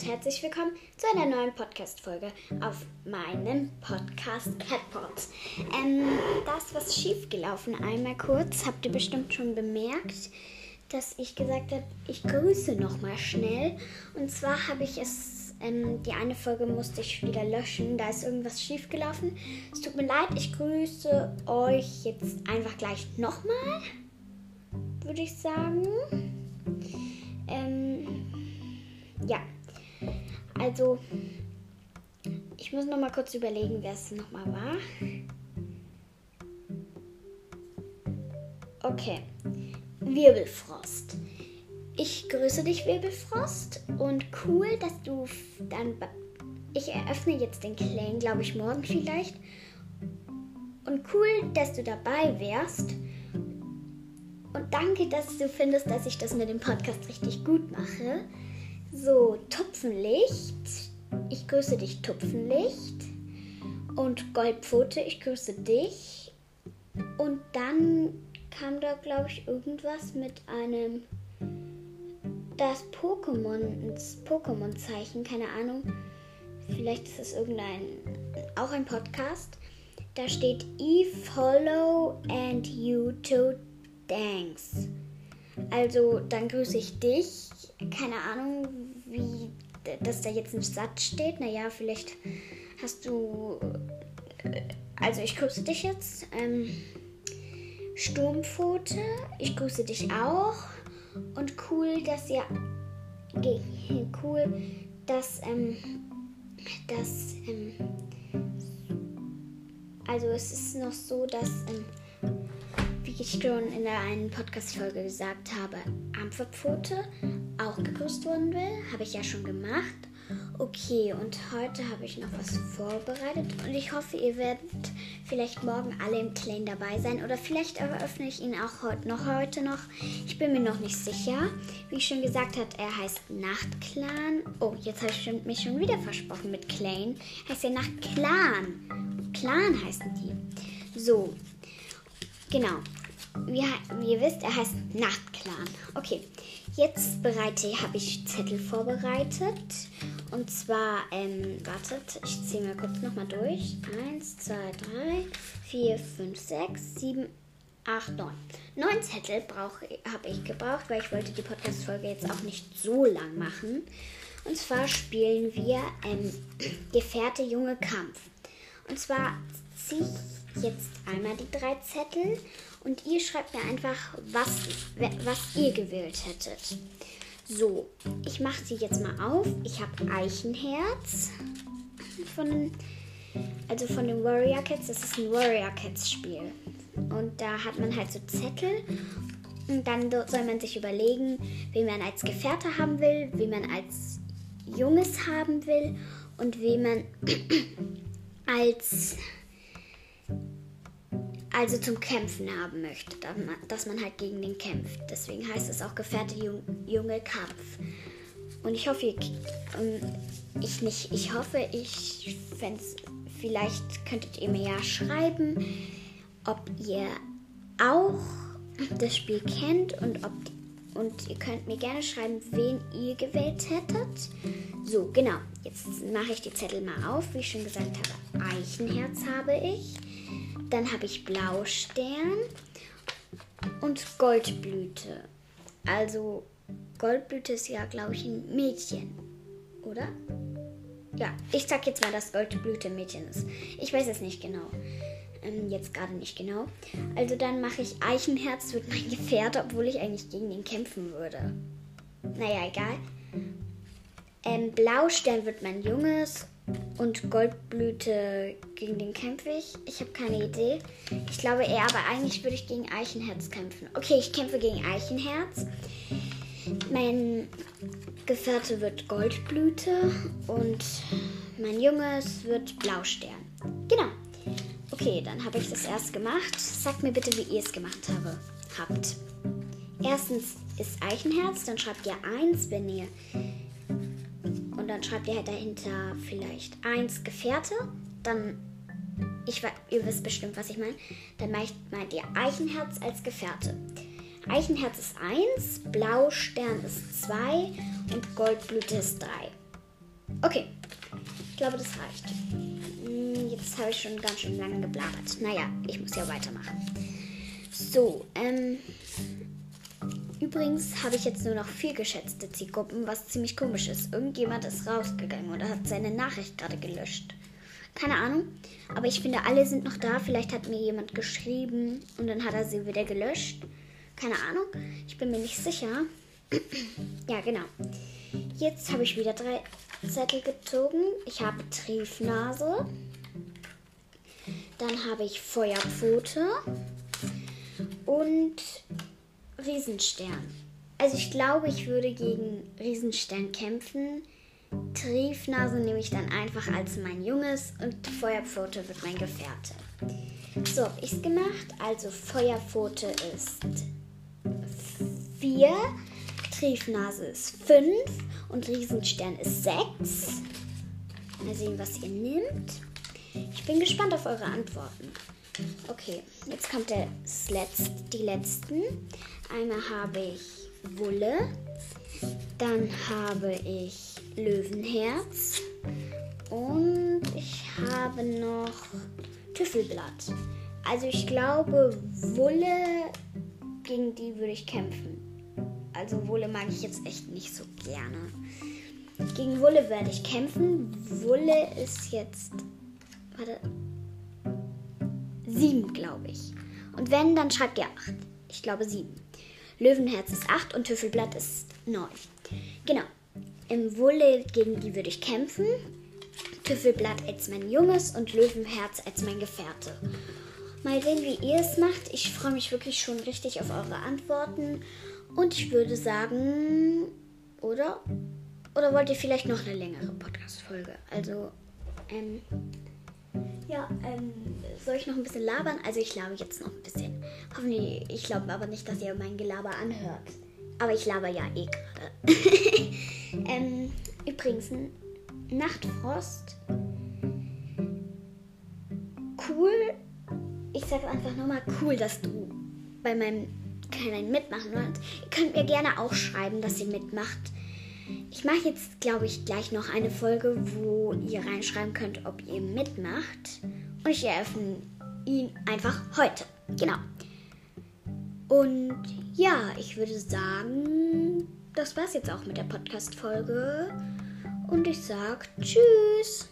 und herzlich willkommen zu einer neuen Podcast-Folge auf meinem Podcast Catpot. Ähm, das, was schiefgelaufen, einmal kurz, habt ihr bestimmt schon bemerkt, dass ich gesagt habe, ich grüße nochmal schnell. Und zwar habe ich es, ähm, die eine Folge musste ich wieder löschen, da ist irgendwas schiefgelaufen. Es tut mir leid, ich grüße euch jetzt einfach gleich nochmal, würde ich sagen. Ähm, ja, also ich muss noch mal kurz überlegen, wer es noch mal war. Okay, Wirbelfrost. Ich grüße dich, Wirbelfrost. Und cool, dass du dann. Ich eröffne jetzt den Claim, glaube ich, morgen vielleicht. Und cool, dass du dabei wärst. Und danke, dass du findest, dass ich das mit dem Podcast richtig gut mache. So, Tupfenlicht. Ich grüße dich, Tupfenlicht. Und Goldpfote, ich grüße dich. Und dann kam da, glaube ich, irgendwas mit einem. Das Pokémon, das Pokémon-Zeichen, keine Ahnung. Vielleicht ist es irgendein. Auch ein Podcast. Da steht E follow and you to thanks. Also, dann grüße ich dich. Keine Ahnung, wie dass da jetzt ein Satz steht. Naja, vielleicht hast du. Äh, also, ich grüße dich jetzt. Ähm, Sturmpfote, ich grüße dich auch. Und cool, dass ihr. Cool, dass. Ähm, dass. Ähm, also, es ist noch so, dass. Ähm, ich schon in der einen Podcast-Folge gesagt habe, Ampferpfote auch gegrüßt worden will. Habe ich ja schon gemacht. Okay, und heute habe ich noch was vorbereitet und ich hoffe, ihr werdet vielleicht morgen alle im Clan dabei sein oder vielleicht eröffne ich ihn auch heute noch heute noch. Ich bin mir noch nicht sicher. Wie ich schon gesagt habe, er heißt Nachtclan. Oh, jetzt habe ich mich schon wieder versprochen mit Clan. Heißt ja Nachtclan. Clan heißen die. So, genau wie, wie ihr wisst, er heißt Nachtclan. Okay, jetzt bereite, habe ich Zettel vorbereitet. Und zwar, ähm, wartet, ich ziehe mal kurz nochmal durch. Eins, zwei, drei, vier, fünf, sechs, sieben, acht, neun. Neun Zettel habe ich gebraucht, weil ich wollte die Podcast-Folge jetzt auch nicht so lang machen. Und zwar spielen wir ähm, Gefährte Junge Kampf. Und zwar ziehe ich jetzt einmal die drei Zettel und ihr schreibt mir einfach, was, was ihr gewählt hättet. So, ich mache sie jetzt mal auf. Ich habe Eichenherz von, also von den Warrior Cats. Das ist ein Warrior Cats Spiel. Und da hat man halt so Zettel. Und dann soll man sich überlegen, wen man als Gefährte haben will, wen man als Junges haben will und wen man als also zum Kämpfen haben möchte, dass man halt gegen den kämpft. Deswegen heißt es auch Gefährte Junge Kampf. Und ich hoffe, ich nicht, ich hoffe, ich fände vielleicht könntet ihr mir ja schreiben, ob ihr auch das Spiel kennt und ob und ihr könnt mir gerne schreiben, wen ihr gewählt hättet. So, genau. Jetzt mache ich die Zettel mal auf. Wie ich schon gesagt habe, Eichenherz habe ich. Dann habe ich Blaustern und Goldblüte. Also Goldblüte ist ja, glaube ich, ein Mädchen, oder? Ja, ich sag jetzt mal, dass Goldblüte ein Mädchen ist. Ich weiß es nicht genau. Ähm, jetzt gerade nicht genau. Also dann mache ich Eichenherz wird mein Gefährte, obwohl ich eigentlich gegen ihn kämpfen würde. Naja, egal. Ähm, Blaustern wird mein Junges und Goldblüte gegen den kämpfe ich. Ich habe keine Idee. Ich glaube eher, aber eigentlich würde ich gegen Eichenherz kämpfen. Okay, ich kämpfe gegen Eichenherz. Mein Gefährte wird Goldblüte und mein Junges wird Blaustern. Genau. Okay, dann habe ich das erst gemacht. Sagt mir bitte, wie ihr es gemacht habe, habt. Erstens ist Eichenherz, dann schreibt ihr 1, wenn ihr dann schreibt ihr halt dahinter vielleicht 1 Gefährte. Dann, ich, ihr wisst bestimmt, was ich meine. Dann meint, ihr Eichenherz als Gefährte. Eichenherz ist 1, Blaustern ist 2 und Goldblüte ist 3. Okay, ich glaube, das reicht. Hm, jetzt habe ich schon ganz schön lange geblabert. Naja, ich muss ja weitermachen. So, ähm. Übrigens habe ich jetzt nur noch vier geschätzte Zielgruppen, was ziemlich komisch ist. Irgendjemand ist rausgegangen oder hat seine Nachricht gerade gelöscht. Keine Ahnung. Aber ich finde, alle sind noch da. Vielleicht hat mir jemand geschrieben und dann hat er sie wieder gelöscht. Keine Ahnung. Ich bin mir nicht sicher. ja, genau. Jetzt habe ich wieder drei Zettel gezogen. Ich habe Triefnase. Dann habe ich Feuerpfote. Und Riesenstern. Also ich glaube, ich würde gegen Riesenstern kämpfen. Triefnase nehme ich dann einfach als mein Junges und Feuerpfote wird mein Gefährte. So habe ich es gemacht. Also Feuerpfote ist 4, Triefnase ist 5 und Riesenstern ist 6. Mal sehen, was ihr nehmt. Ich bin gespannt auf eure Antworten. Okay, jetzt kommt das Letzt, die letzten. Einmal habe ich Wulle, dann habe ich Löwenherz und ich habe noch Tüffelblatt. Also ich glaube, Wulle, gegen die würde ich kämpfen. Also Wulle mag ich jetzt echt nicht so gerne. Gegen Wulle werde ich kämpfen. Wulle ist jetzt. Warte. Sieben, glaube ich. Und wenn, dann schreibt ihr acht. Ich glaube sieben. Löwenherz ist acht und Tüffelblatt ist neun. Genau. Im Wulle gegen die würde ich kämpfen. Tüffelblatt als mein Junges und Löwenherz als mein Gefährte. Mal sehen, wie ihr es macht. Ich freue mich wirklich schon richtig auf eure Antworten. Und ich würde sagen, oder? Oder wollt ihr vielleicht noch eine längere Podcast-Folge? Also, ähm, ja, ähm, soll ich noch ein bisschen labern? Also ich laber jetzt noch ein bisschen. Hoffentlich, ich glaube aber nicht, dass ihr mein Gelaber anhört. Aber ich laber ja eh gerade. ähm, übrigens, Nachtfrost. Cool. Ich sage einfach nochmal cool, dass du bei meinem kleinen Mitmachen wollt. Ihr könnt mir gerne auch schreiben, dass ihr mitmacht. Ich mache jetzt, glaube ich, gleich noch eine Folge, wo ihr reinschreiben könnt, ob ihr mitmacht. Und ich eröffne ihn einfach heute. Genau. Und ja, ich würde sagen, das war's jetzt auch mit der Podcast-Folge. Und ich sage Tschüss.